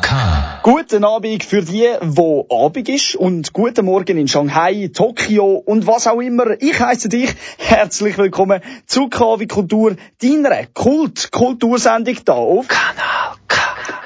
K. Guten Abend für die, wo Abend ist und guten Morgen in Shanghai, Tokio und was auch immer. Ich heiße dich herzlich willkommen zu KW Kultur, deiner Kult-Kultursendung da auf Kanal.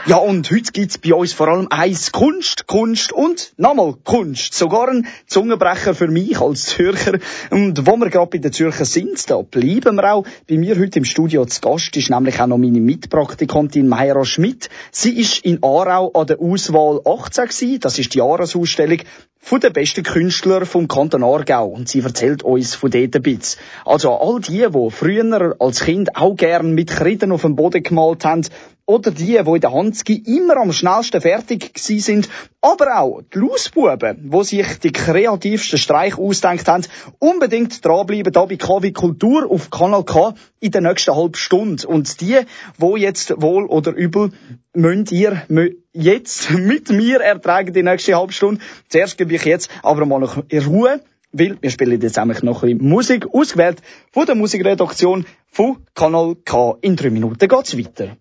Ja, und heute gibt's bei uns vor allem eins Kunst, Kunst und nochmal Kunst. Sogar ein Zungenbrecher für mich als Zürcher. Und wo wir gerade bei den Zürcher sind, da bleiben wir auch. Bei mir heute im Studio zu Gast ist nämlich auch noch meine Mitpraktikantin Mayra Schmidt. Sie ist in Aarau an der Auswahl 18 gewesen. Das ist die Jahresausstellung von den besten Künstlern vom Kanton Aargau und sie erzählt uns von dort ein bisschen. Also all die, die früher als Kind auch gern mit Kreiden auf dem Boden gemalt haben oder die, die in der Hanski immer am schnellsten fertig sind, aber auch die Lausbuben, die sich die kreativsten Streich ausdenkt haben, unbedingt dranbleiben da bei KW Kultur auf Kanal K in der nächsten halben Stunde. Und die, wo jetzt wohl oder übel, müsst ihr jetzt mit mir ertragen die nächste halbe Stunde. Zuerst gebe ich jetzt aber mal noch in Ruhe weil wir spielen jetzt nämlich noch ein bisschen Musik, ausgewählt von der Musikredaktion von Kanal K. In drei Minuten geht's weiter.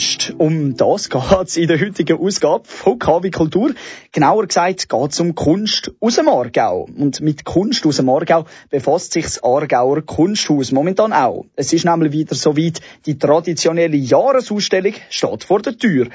Kunst, um das geht's in der heutigen Ausgabe von KW Kultur. Genauer gesagt geht's um Kunst aus dem Aargau. Und mit Kunst aus dem Aargau befasst sich das Aargauer Kunsthaus momentan auch. Es ist nämlich wieder soweit, die traditionelle Jahresausstellung steht vor der Tür.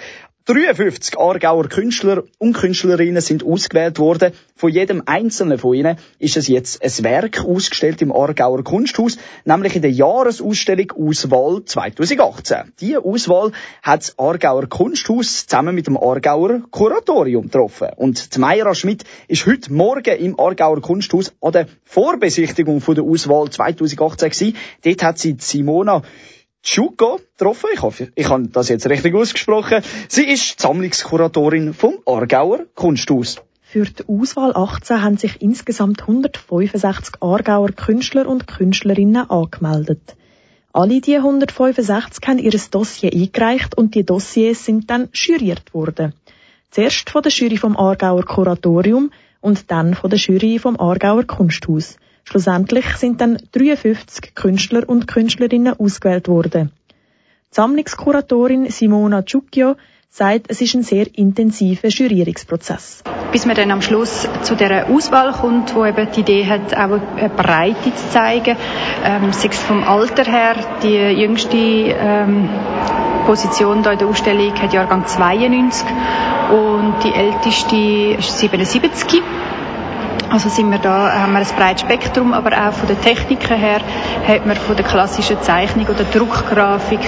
53 Aargauer Künstler und Künstlerinnen sind ausgewählt worden. Von jedem einzelnen von ihnen ist es jetzt ein Werk ausgestellt im Aargauer Kunsthaus, nämlich in der Jahresausstellung Auswahl 2018. Diese Auswahl hat das Aargauer Kunsthaus zusammen mit dem Aargauer Kuratorium getroffen. Und Mayra Schmidt ist heute Morgen im Aargauer Kunsthaus an der Vorbesichtigung von der Auswahl 2018 gewesen. Dort hat sie Simona Tschuko getroffen. Ich hoffe, ich habe das jetzt richtig ausgesprochen. Sie ist die Sammlungskuratorin vom Aargauer Kunsthaus. Für die Auswahl 18 haben sich insgesamt 165 Aargauer Künstler und Künstlerinnen angemeldet. Alle die 165 haben ihr Dossier eingereicht und die Dossiers sind dann juriert worden. Zuerst von der Jury vom Aargauer Kuratorium und dann von der Jury vom Aargauer Kunsthaus. Schlussendlich sind dann 53 Künstler und Künstlerinnen ausgewählt worden. Die Sammlungskuratorin Simona Ciucchio sagt, es ist ein sehr intensiver Jurierungsprozess. Bis man dann am Schluss zu der Auswahl kommt, wo eben die Idee hat, auch eine Breite zu zeigen, ähm, sei es vom Alter her, die jüngste ähm, Position da in der Ausstellung hat Jahrgang 92 und die älteste ist 77. Also sind wir da, haben wir ein breites Spektrum, aber auch von der Techniken her hat man von der klassischen Zeichnung oder Druckgrafik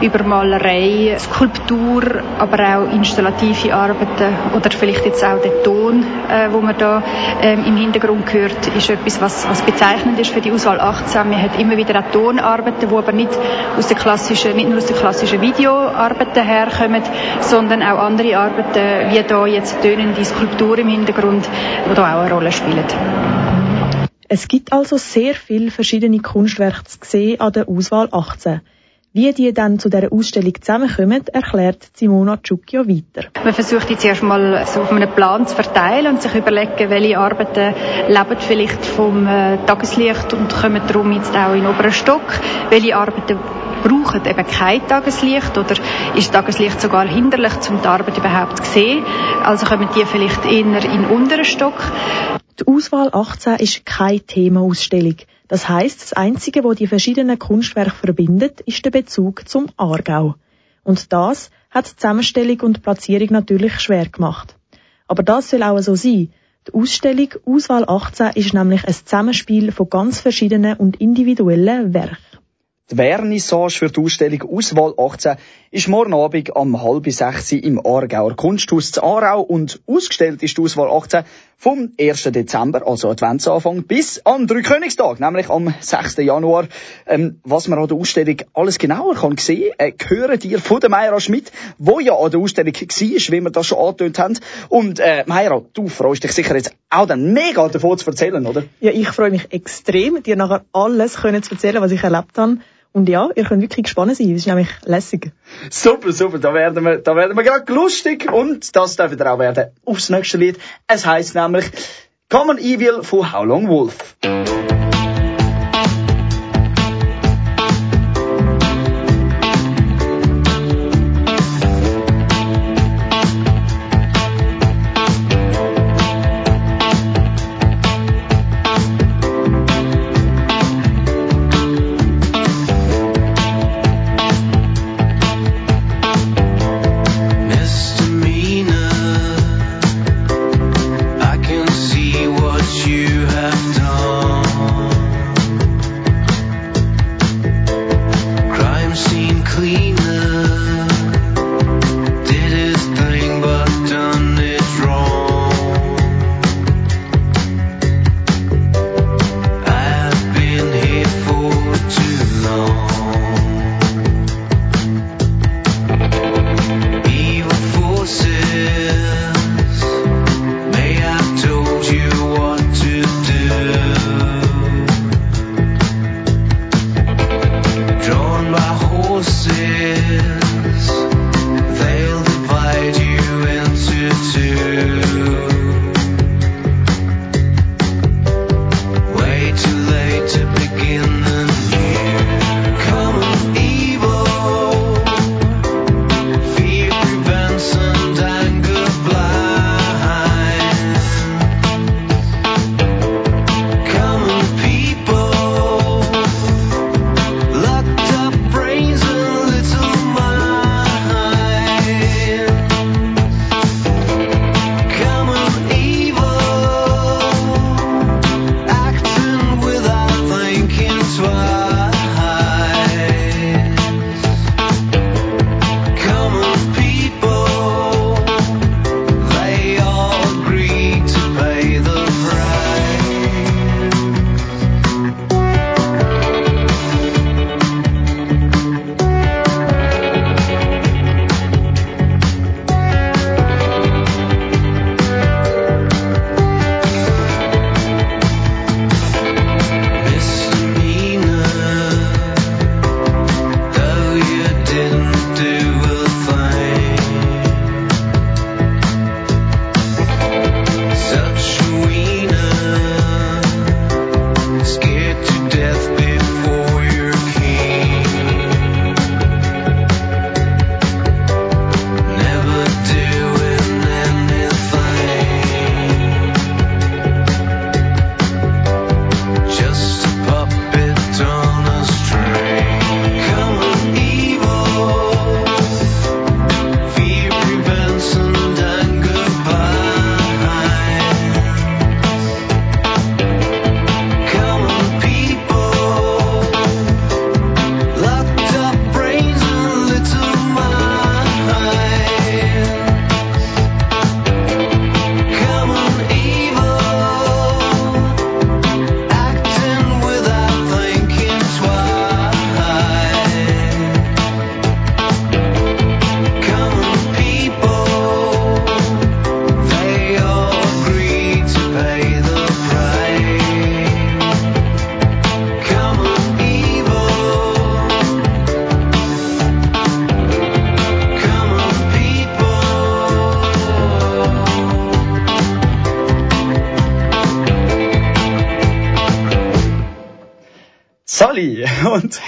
über Malerei, Skulptur, aber auch installative Arbeiten oder vielleicht jetzt auch der Ton, äh, wo man da ähm, im Hintergrund hört, ist etwas, was, was bezeichnend ist für die Auswahl 18. Man hat immer wieder auch Tonarbeiten, die aber nicht aus der klassischen, nicht nur aus der klassischen Videoarbeiten herkommen, sondern auch andere Arbeiten, wie da jetzt tönende Skulptur im Hintergrund, die da auch eine Rolle spielen. Es gibt also sehr viele verschiedene Kunstwerke zu sehen an der Auswahl 18. Wie die dann zu dieser Ausstellung zusammenkommen, erklärt Simona Ciucchio weiter. Man versucht jetzt erstmal so auf einen Plan zu verteilen und sich überlegen, welche Arbeiten leben vielleicht vom äh, Tageslicht und kommen darum jetzt auch in den oberen Stock. Welche Arbeiten brauchen eben kein Tageslicht oder ist Tageslicht sogar hinderlich, um die Arbeit überhaupt zu sehen. Also kommen die vielleicht eher in den unteren Stock. Die Auswahl 18 ist keine Themaausstellung. Das heißt, das Einzige, was die verschiedenen Kunstwerke verbindet, ist der Bezug zum Aargau. Und das hat die Zusammenstellung und Platzierung natürlich schwer gemacht. Aber das soll auch so sein. Die Ausstellung Auswahl 18 ist nämlich ein Zusammenspiel von ganz verschiedenen und individuellen Werken. Die Vernissage für die Ausstellung Auswahl 18 ist morgen Abend am halb sechs im Aargauer Kunsthaus zu Aarau und ausgestellt ist die Auswahl 18 vom 1. Dezember, also Adventsanfang, bis am Dreikönigstag, nämlich am 6. Januar. Ähm, was man an der Ausstellung alles genauer kann sehen, äh, hören dir von der Meira Schmidt, wo ja an der Ausstellung war, wie wir das schon angetönt haben. Und äh, Meira, du freust dich sicher jetzt auch dann mega davon zu erzählen, oder? Ja, ich freue mich extrem, dir nachher alles können zu erzählen, was ich erlebt habe. Und ja, ihr könnt wirklich gespannt sein. Es ist nämlich lässig. Super, super. Da werden wir, da werden wir gerade lustig. Und das darf wieder auch werden aufs nächste Lied. Es heißt nämlich Common Evil von How Long Wolf.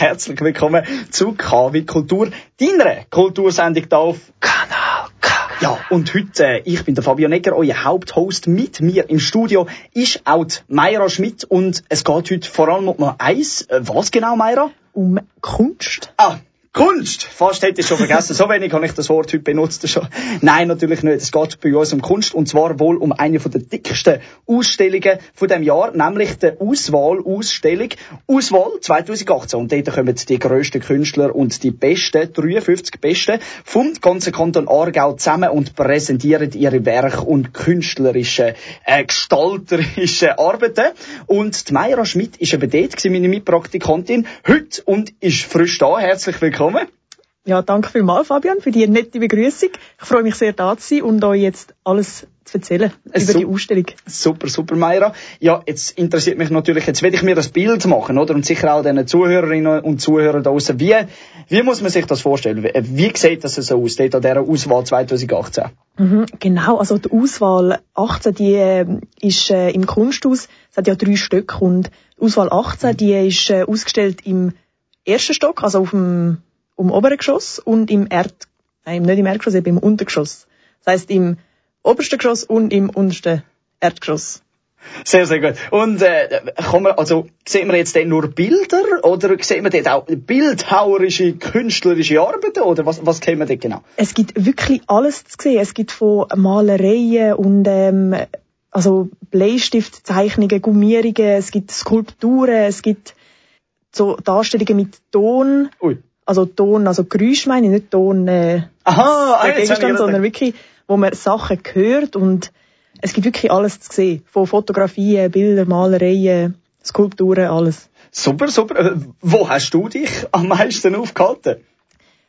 Herzlich willkommen zu KW Kultur, deiner Kultursendung hier auf Kanal K. Ja, und heute, äh, ich bin der Fabian Egger, euer Haupthost. Mit mir im Studio ist auch Mayra Schmidt und es geht heute vor allem um eins. Äh, Was genau, Mayra? Um Kunst. Ah, Kunst! Fast hätte ich schon vergessen. So wenig habe ich das Wort heute benutzt schon. Nein, natürlich nicht. Es geht bei uns um Kunst und zwar wohl um eine der dicksten Ausstellungen von dem Jahr, nämlich die Auswahl-Ausstellung Auswahl 2018. Und dort kommen die grössten Künstler und die besten, 53 besten vom ganzen Kanton Aargau zusammen und präsentieren ihre Werke und künstlerische, äh, gestalterische Arbeiten. Und die Mayra Schmidt ist eben dort meine Mitpraktikantin, heute und ist frisch da. Herzlich willkommen. Ja, danke vielmals, Fabian, für die nette Begrüßung. Ich freue mich sehr, da zu sein und euch jetzt alles zu erzählen über so- die Ausstellung. Super, super, Mayra. Ja, jetzt interessiert mich natürlich, jetzt will ich mir das Bild machen, oder? Und sicher auch den Zuhörerinnen und Zuhörern da draussen. Wie, wie muss man sich das vorstellen? Wie, wie sieht das so aus, dort an dieser Auswahl 2018? Mhm, genau, also die Auswahl 18, die äh, ist äh, im Kunsthaus, es hat ja drei Stück und die Auswahl 18, die ist äh, ausgestellt im ersten Stock, also auf dem, um oberen Geschoss und im Erd, nein, nicht im Erdgeschoss, eben im Untergeschoss. Das heisst im obersten Geschoss und im untersten Erdgeschoss. Sehr, sehr gut. Und, äh, man, also, sehen wir jetzt denn nur Bilder, oder sehen wir dort auch bildhauerische, künstlerische Arbeiten, oder was, was kennen wir dort genau? Es gibt wirklich alles zu sehen. Es gibt von Malereien und ähm, also Bleistiftzeichnungen, Gummierungen, es gibt Skulpturen, es gibt so Darstellungen mit Ton, Ui. Also Ton, also Geräusch meine ich, nicht Ton, äh, Aha, ah, der Gegenstand, sondern wirklich, wo man Sachen hört und es gibt wirklich alles zu sehen. Von Fotografien, Bilder, Malereien, Skulpturen, alles. Super, super. Äh, Wo hast du dich am meisten aufgehalten?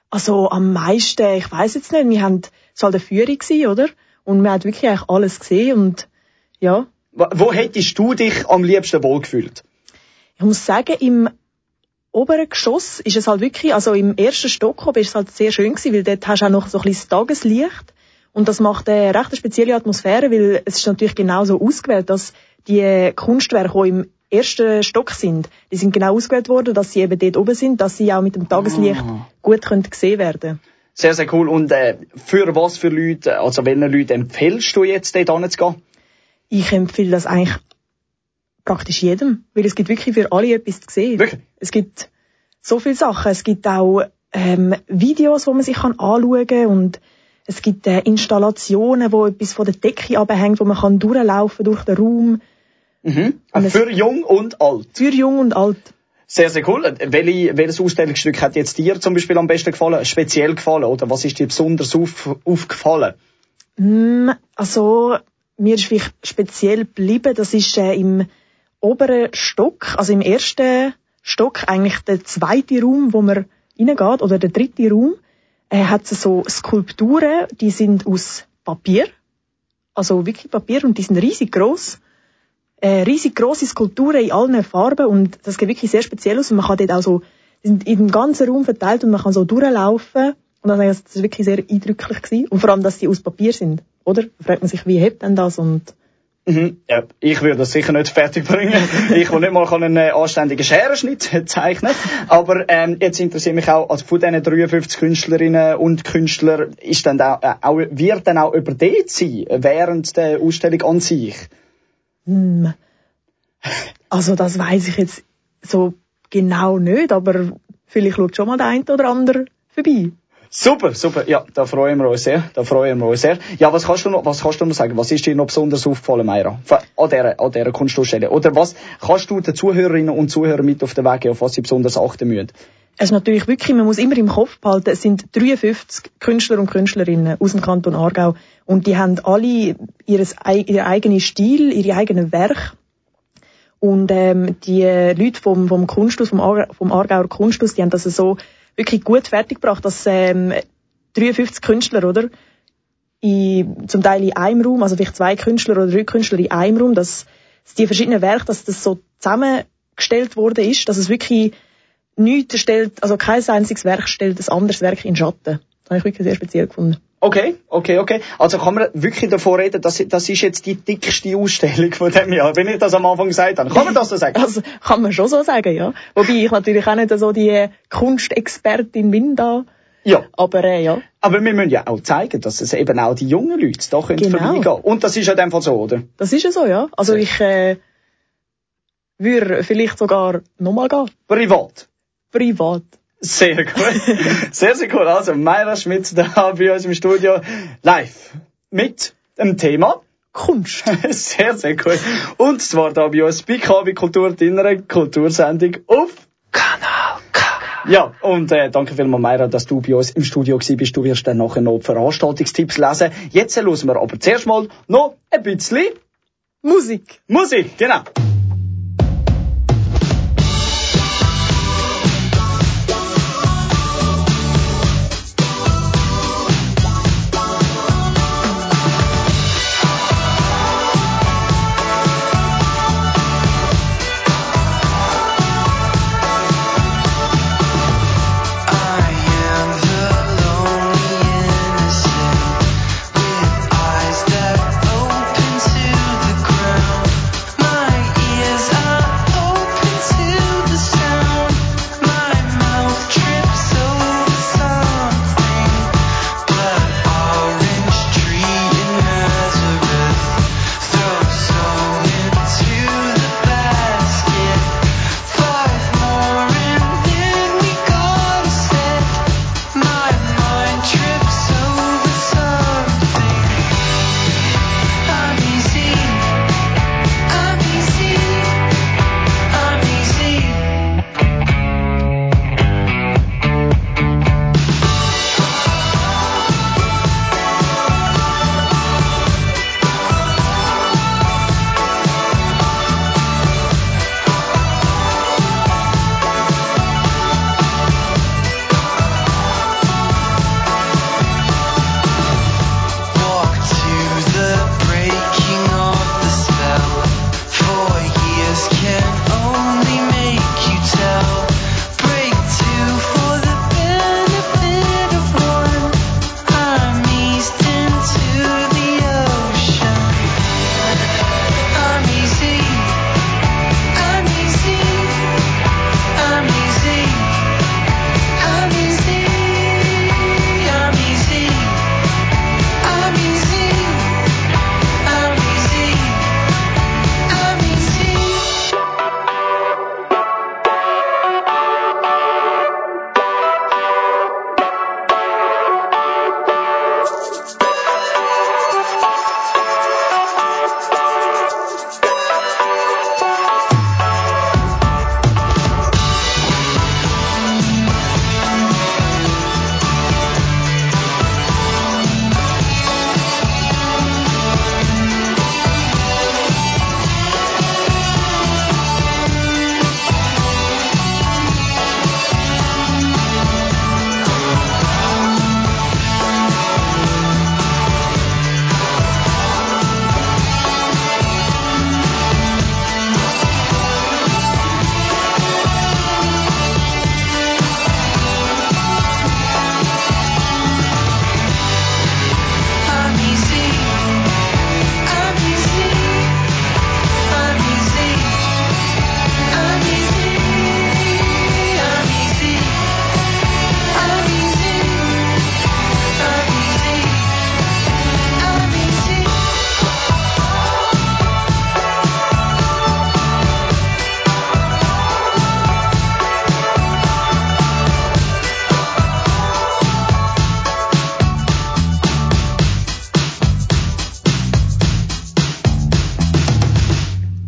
Also am meisten, ich weiß jetzt nicht, wir haben, es war halt eine Führung gewesen, oder? Und man hat wirklich eigentlich alles gesehen und ja, Wo wo hättest du dich am liebsten wohlgefühlt? ich muss sagen, im oberen Geschoss ist es halt wirklich, also im ersten Stock oben ist es halt sehr schön gewesen, weil dort hast du auch noch so ein bisschen Tageslicht und das macht eine recht spezielle Atmosphäre, weil es ist natürlich genauso ausgewählt, dass die Kunstwerke, die im ersten Stock sind, die sind genau ausgewählt worden, dass sie eben dort oben sind, dass sie auch mit dem Tageslicht gut können gesehen werden. Sehr, sehr cool. Und äh, für was für Leute, also welchen Leuten empfiehlst du jetzt, dort hinzugehen? Ich empfehle das eigentlich praktisch jedem, weil es gibt wirklich für alle etwas zu sehen. Wirklich? Es gibt so viele Sachen. Es gibt auch ähm, Videos, wo man sich kann anschauen kann und es gibt äh, Installationen, wo etwas von der Decke abhängt, wo man kann durchlaufen durch den Raum. Mhm. Und es- Für jung und alt. Für jung und alt. Sehr, sehr cool. Welche, welches Ausstellungsstück hat jetzt dir zum Beispiel am besten gefallen, speziell gefallen, oder was ist dir besonders auf, aufgefallen? Mm, Also, mir ist vielleicht speziell geblieben, das ist äh, im oberen Stock, also im ersten Stock, eigentlich der zweite Raum, wo man reingeht, oder der dritte Raum, äh, hat so Skulpturen, die sind aus Papier, also wirklich Papier, und die sind riesig groß. Äh, riesig große Skulpturen in allen Farben und das sieht wirklich sehr speziell aus und man kann dort auch so, sind in dem ganzen Raum verteilt und man kann so durchlaufen und dann das ist wirklich sehr eindrücklich gewesen. und vor allem, dass die aus Papier sind, oder? Da fragt man sich, wie hebt denn das und Mhm. Ja, ich würde das sicher nicht fertig bringen. ich will nicht mal einen äh, anständigen Scherenschnitt zeichnen. Aber ähm, jetzt interessiert mich auch, also von diesen 53 Künstlerinnen und Künstlern, ist dann auch, äh, auch, wird dann auch über dort sein, während der Ausstellung an sich? hm, also das weiß ich jetzt so genau nicht, aber vielleicht schaut schon mal der eine oder andere vorbei. Super, super. Ja, da freuen wir uns sehr. Da freuen wir uns sehr. Ja, was kannst du noch, was kannst du noch sagen? Was ist dir noch besonders aufgefallen, Meira? An dieser, an dieser Kunstausstellung? Oder was kannst du den Zuhörerinnen und Zuhörern mit auf den Weg geben, auf was sie besonders achten müssen? Es ist natürlich wirklich, man muss immer im Kopf behalten, es sind 53 Künstler und Künstlerinnen aus dem Kanton Aargau und die haben alle ihres, ei- ihr eigenen Stil, ihre eigenen Werk und ähm, die Leute vom, vom Kunsthaus, vom Aargauer Kunsthaus, die haben das so wirklich gut fertiggebracht, dass ähm, 53 Künstler, oder? In, zum Teil in einem Raum, also vielleicht zwei Künstler oder drei Künstler in einem Raum, dass, dass die verschiedenen Werke, dass das so zusammengestellt worden ist, dass es wirklich nichts stellt, also kein einziges Werk stellt ein anderes Werk in Schatten. Das habe ich wirklich sehr speziell gefunden. Okay, okay, okay. Also kann man wirklich davor reden, dass das ist jetzt die dickste Ausstellung von dem Jahr, wenn ich das am Anfang gesagt habe. Kann man das so sagen? Also, kann man schon so sagen, ja. Wobei ich natürlich auch nicht so die Kunstexpertin bin da. Ja. Aber äh, ja. Aber wir müssen ja auch zeigen, dass es eben auch die jungen Leute da können Genau. vorbeigehen. Und das ist ja dem Fall so, oder? Das ist ja so, ja. Also ich äh, würde vielleicht sogar nochmal gehen. Privat. Privat. Sehr gut. sehr, sehr cool. Also, Meira Schmitz da bei uns im Studio live mit dem Thema Kunst. sehr, sehr cool. Und zwar da bei uns bei KW Kultur, deiner Kultursendung auf Kanal K. Ja, und äh, danke vielmals, Meira, dass du bei uns im Studio gewesen bist. Du wirst dann nachher noch Veranstaltungstipps lesen. Jetzt hören wir aber zuerst mal noch ein bisschen Musik. Musik. Genau.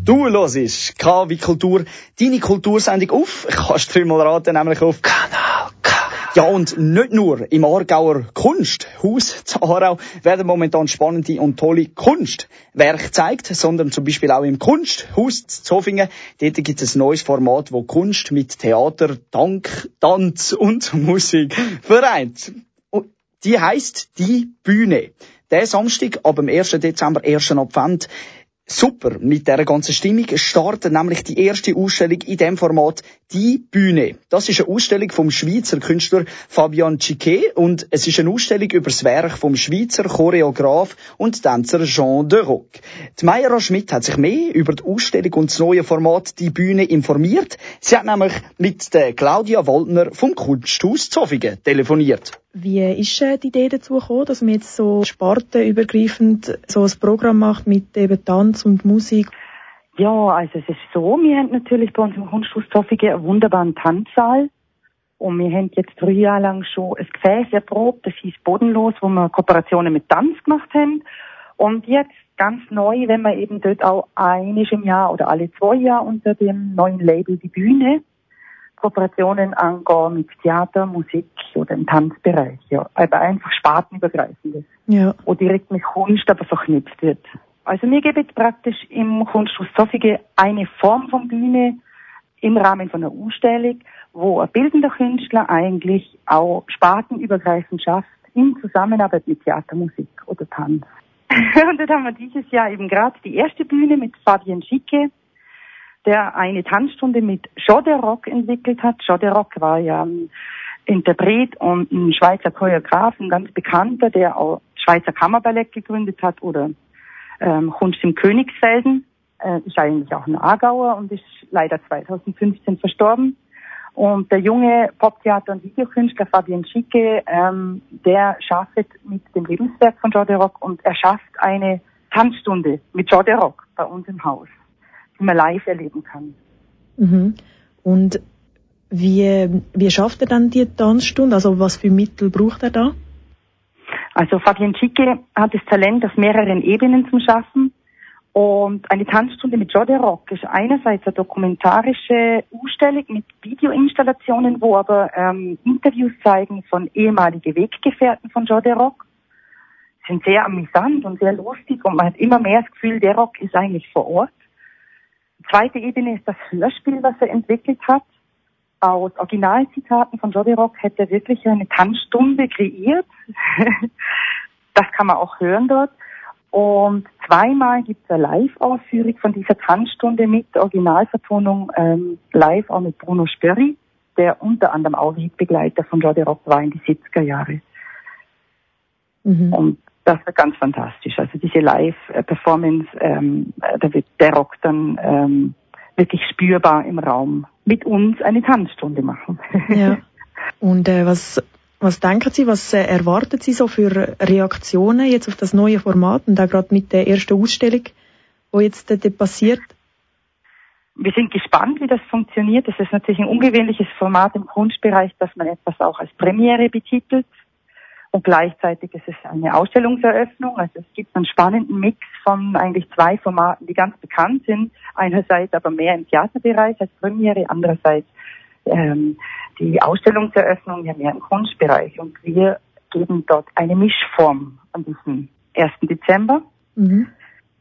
Du hörst KW Kultur, deine Kultursendung auf. Kannst dreimal raten, nämlich auf Kanal K. Ja, und nicht nur im Aargauer Kunsthaus zu Aarau werden momentan spannende und tolle Kunstwerke gezeigt, sondern zum Beispiel auch im Kunsthaus zu Zofingen. Dort gibt es ein neues Format, wo Kunst mit Theater, Dank, Tanz und Musik vereint. Und Die heisst «Die Bühne». Der Samstag, ab dem 1. Dezember, 1. Advent, Super, mit dieser ganzen Stimmung startet nämlich die erste Ausstellung in dem Format «Die Bühne». Das ist eine Ausstellung vom Schweizer Künstler Fabian Chiquet und es ist eine Ausstellung über das Werk vom Schweizer Choreograf und Tänzer Jean de Rock. Die Mayra Schmidt hat sich mehr über die Ausstellung und das neue Format «Die Bühne» informiert. Sie hat nämlich mit der Claudia Waldner vom Kunsthaus Zofingen telefoniert. Wie ist äh, die Idee dazu gekommen, dass man jetzt so spartenübergreifend so ein Programm macht mit eben Tanz und Musik? Ja, also es ist so, wir haben natürlich bei uns im Kunsthaus Zofingen einen wunderbaren Tanzsaal. Und wir haben jetzt drei Jahre lang schon ein Gefäß erprobt, das hieß Bodenlos, wo wir Kooperationen mit Tanz gemacht haben. Und jetzt ganz neu, wenn wir eben dort auch einiges im Jahr oder alle zwei Jahre unter dem neuen Label Die Bühne Kooperationen angehen mit Theater, Musik oder im Tanzbereich. Ja, aber einfach spartenübergreifendes. Ja. Wo direkt mit Kunst aber verknüpft wird. Also mir gibt es praktisch im Kunsthaus Zofige eine Form von Bühne im Rahmen von einer Ausstellung, wo ein bildender Künstler eigentlich auch spartenübergreifend schafft in Zusammenarbeit mit Theatermusik oder Tanz. Und dort haben wir dieses Jahr eben gerade die erste Bühne mit Fabien Schicke, der eine Tanzstunde mit Jode Rock entwickelt hat. Jode Rock war ja ein Interpret und ein Schweizer Choreograf, ein ganz bekannter, der auch Schweizer Kammerballett gegründet hat oder ähm, Kunst im Königsfelden. Äh, ist eigentlich auch ein Aargauer und ist leider 2015 verstorben. Und der junge Poptheater- und Videokünstler Fabian Schicke, ähm, der schafft mit dem Lebenswerk von Jode Rock und er schafft eine Tanzstunde mit Jode Rock bei uns im Haus die man live erleben kann. Mhm. Und wie, wie schafft er dann die Tanzstunde? Also was für Mittel braucht er da? Also Fabian Schicke hat das Talent, auf mehreren Ebenen zu schaffen. Und eine Tanzstunde mit Jode Rock ist einerseits eine dokumentarische Ausstellung mit Videoinstallationen, wo aber ähm, Interviews zeigen von ehemaligen Weggefährten von Jode Rock. Sie sind sehr amüsant und sehr lustig und man hat immer mehr das Gefühl, der Rock ist eigentlich vor Ort zweite Ebene ist das Hörspiel, was er entwickelt hat. Aus Originalzitaten von Jody Rock hätte er wirklich eine Tanzstunde kreiert. das kann man auch hören dort. Und zweimal gibt es eine Live-Ausführung von dieser Tanzstunde mit Originalvertonung ähm, live auch mit Bruno Sperry, der unter anderem auch Wegbegleiter von Jody Rock war in die 70er Jahre. Mhm. Und das wird ganz fantastisch. Also diese Live-Performance, ähm, da wird der Rock dann ähm, wirklich spürbar im Raum mit uns eine Tanzstunde machen. Ja. Und äh, was was denken Sie, was äh, erwarten Sie so für Reaktionen jetzt auf das neue Format und auch gerade mit der ersten Ausstellung, wo jetzt äh, passiert? Wir sind gespannt, wie das funktioniert. Das ist natürlich ein ungewöhnliches Format im Kunstbereich, dass man etwas auch als Premiere betitelt. Und gleichzeitig ist es eine Ausstellungseröffnung. Also es gibt einen spannenden Mix von eigentlich zwei Formaten, die ganz bekannt sind. Einerseits aber mehr im Theaterbereich als Premiere, andererseits ähm, die Ausstellungseröffnung ja mehr im Kunstbereich. Und wir geben dort eine Mischform an diesem 1. Dezember. Mhm.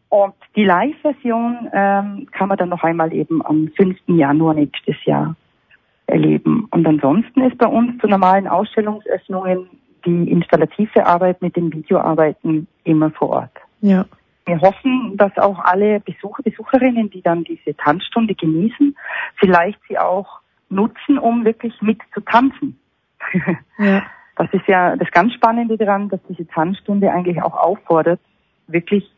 Und die Live-Version ähm, kann man dann noch einmal eben am 5. Januar nächstes Jahr erleben. Und ansonsten ist bei uns zu normalen Ausstellungsöffnungen die installative Arbeit mit den Videoarbeiten immer vor Ort. Ja. Wir hoffen, dass auch alle Besucher, Besucherinnen, die dann diese Tanzstunde genießen, vielleicht sie auch nutzen, um wirklich mit zu tanzen. Ja. Das ist ja das ganz Spannende daran, dass diese Tanzstunde eigentlich auch auffordert, wirklich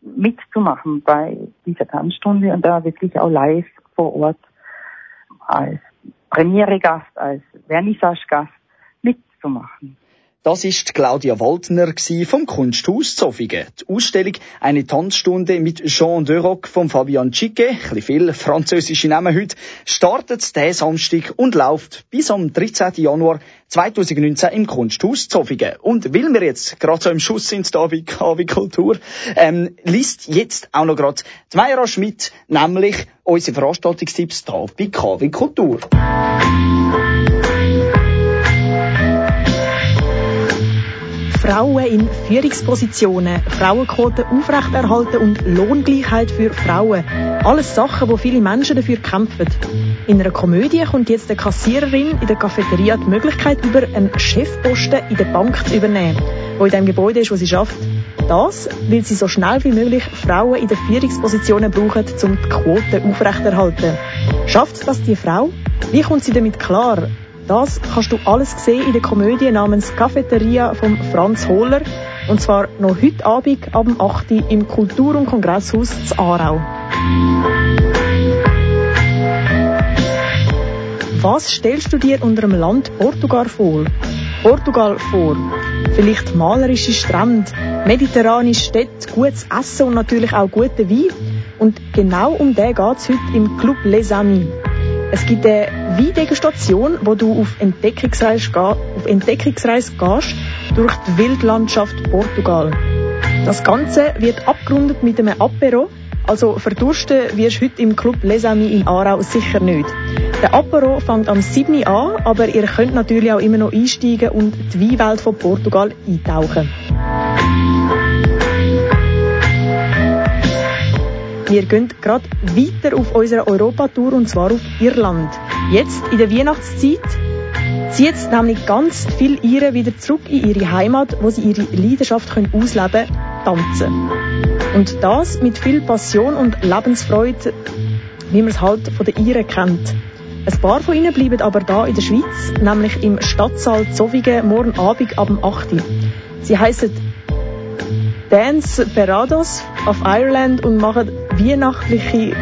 mitzumachen bei dieser Tanzstunde und da wirklich auch live vor Ort als Premiere-Gast, als Vernissage-Gast mitzumachen. Das ist Claudia Waldner vom Kunsthaus Zofingen. Die Ausstellung «Eine Tanzstunde mit Jean Deroc» von Fabian Chicke, ein bisschen viel französische Namen heute, startet diesen Samstag und läuft bis am 13. Januar 2019 im Kunsthaus Zofingen. Und weil wir jetzt gerade so im Schuss sind, da wie KW Kultur, ähm, liest jetzt auch noch gerade Mayra Schmidt, nämlich unsere Veranstaltungstipps da bei KW Kultur. Frauen in Führungspositionen, Frauenquote aufrechterhalten und Lohngleichheit für Frauen. Alles Sachen, wo viele Menschen dafür kämpfen. In einer Komödie kommt jetzt eine Kassiererin in der Cafeteria die Möglichkeit über einen Chefposten in der Bank zu übernehmen, wo in dem Gebäude ist, wo sie arbeitet. Das, weil sie so schnell wie möglich Frauen in den Führungspositionen brauchen, um die Quote aufrechterhalten. Schafft das die Frau? Wie kommt sie damit klar? Das kannst du alles sehen in der Komödie namens Cafeteria von Franz Hohler. Und zwar noch heute Abend ab 8 Uhr im Kultur- und Kongresshaus zu Aarau. Was stellst du dir unter dem Land Portugal vor? Portugal vor. Vielleicht malerische Strände, mediterrane Städte, gutes Essen und natürlich auch guten Wein. Und genau um den geht's heute im Club Les Amis. Es gibt eine Weindegustation, wo du auf Entdeckungsreise, auf Entdeckungsreise gehst durch die Wildlandschaft Portugal. Das Ganze wird abgerundet mit einem Apero, also verdursten wirst du heute im Club Les Amis in Aarau sicher nicht. Der Apero fängt am 7. an, aber ihr könnt natürlich auch immer noch einsteigen und die Weinwelt von Portugal eintauchen. Wir gehen gerade weiter auf unserer Europatour und zwar auf Irland. Jetzt in der Weihnachtszeit zieht nämlich ganz viel Iren wieder zurück in ihre Heimat, wo sie ihre Leidenschaft können ausleben können, tanzen. Und das mit viel Passion und Lebensfreude, wie man es halt von den Iren kennt. Ein paar von ihnen bleiben aber da in der Schweiz, nämlich im Stadtsaal Zofingen morgen Abend ab 8 Uhr. Sie heißen Dance Perados of Ireland und machen weihnachtliche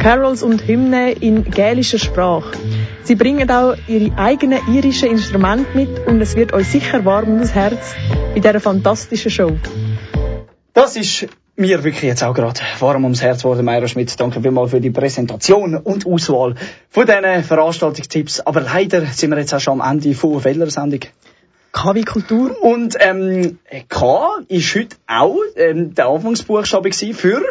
Carols und Hymnen in gälischer Sprache. Sie bringen auch ihre eigenen irischen Instrumente mit und es wird euch sicher warm ums Herz bei dieser fantastischen Show. Das ist mir wirklich jetzt auch gerade warm ums Herz geworden, Meira Schmidt. Danke vielmals für die Präsentation und Auswahl von diesen Veranstaltungstipps. Aber leider sind wir jetzt auch schon am Ende von welcher Sendung? KW Kultur. Und ähm, K ist heute auch ähm, der Anfangsbuchstabe für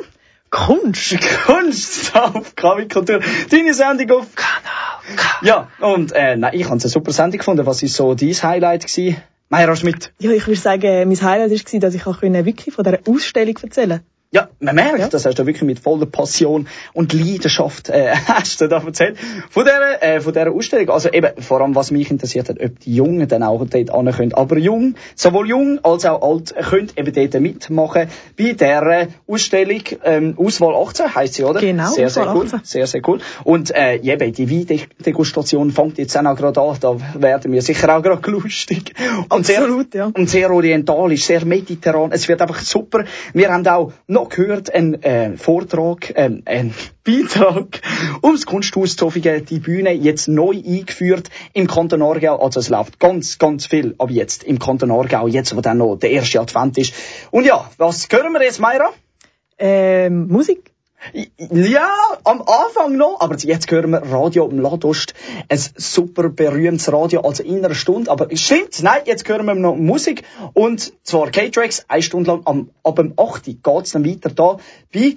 Kunst. Kunst auf KW Kultur. Deine Sendung auf Kanal K. Ja, und äh, nein, ich habe es eine super Sendung gefunden. Was ist so dein Highlight gewesen? Meira Schmidt. Ja, ich würde sagen, mein Highlight war, dass ich auch wirklich von dieser Ausstellung erzählen konnte. Ja, man merkt, Ja. das hast du wirklich mit voller Passion und Leidenschaft äh, hast du da erzählt. Von dieser, äh, von dieser Ausstellung. Also eben, vor allem, was mich interessiert hat, ob die Jungen dann auch dort hin können. Aber jung, sowohl jung als auch alt, können eben dort mitmachen bei dieser Ausstellung. Ähm, Auswahl 18 heisst sie, oder? Genau, Sehr, sehr Auswahl cool. 18. Sehr, sehr cool. Und äh, eben, die Weindegustation fängt jetzt auch gerade an. Da werden wir sicher auch gerade lustig. Und Absolut, sehr, ja. Und sehr orientalisch, sehr mediterran. Es wird einfach super. Wir haben auch noch gehört, einen äh, Vortrag, ähm, einen Beitrag ums Kunsthaus Zofingen, die Bühne jetzt neu eingeführt im Kanton Aargau. Also es läuft ganz, ganz viel ab jetzt im Kanton Aargau, jetzt wo dann noch der erste Advent ist. Und ja, was hören wir jetzt, Meira? Ähm, Musik. Ja, am Anfang noch, aber jetzt hören wir Radio im Ladost. Ein super berühmtes Radio, also in einer Stunde. Aber stimmt, nein, jetzt hören wir noch Musik. Und zwar K-Tracks, eine Stunde lang. Am, ab dem 8. Uhr geht's dann weiter da bei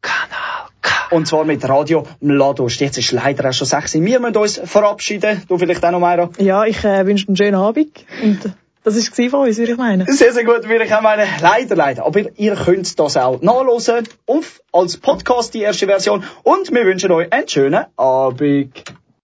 Kanal K. Und zwar mit Radio im Ladost. Jetzt ist leider auch schon 6 Uhr. Wir müssen uns verabschieden. Du vielleicht auch noch, Meira? Ja, ich äh, wünsche einen schönen Abend. Und das war es von uns, würde ich meinen. Sehr, sehr gut, würde ich auch meinen. Leider, leider. Aber ihr könnt das auch nachlesen. Auf, als Podcast die erste Version. Und wir wünschen euch einen schönen Abend.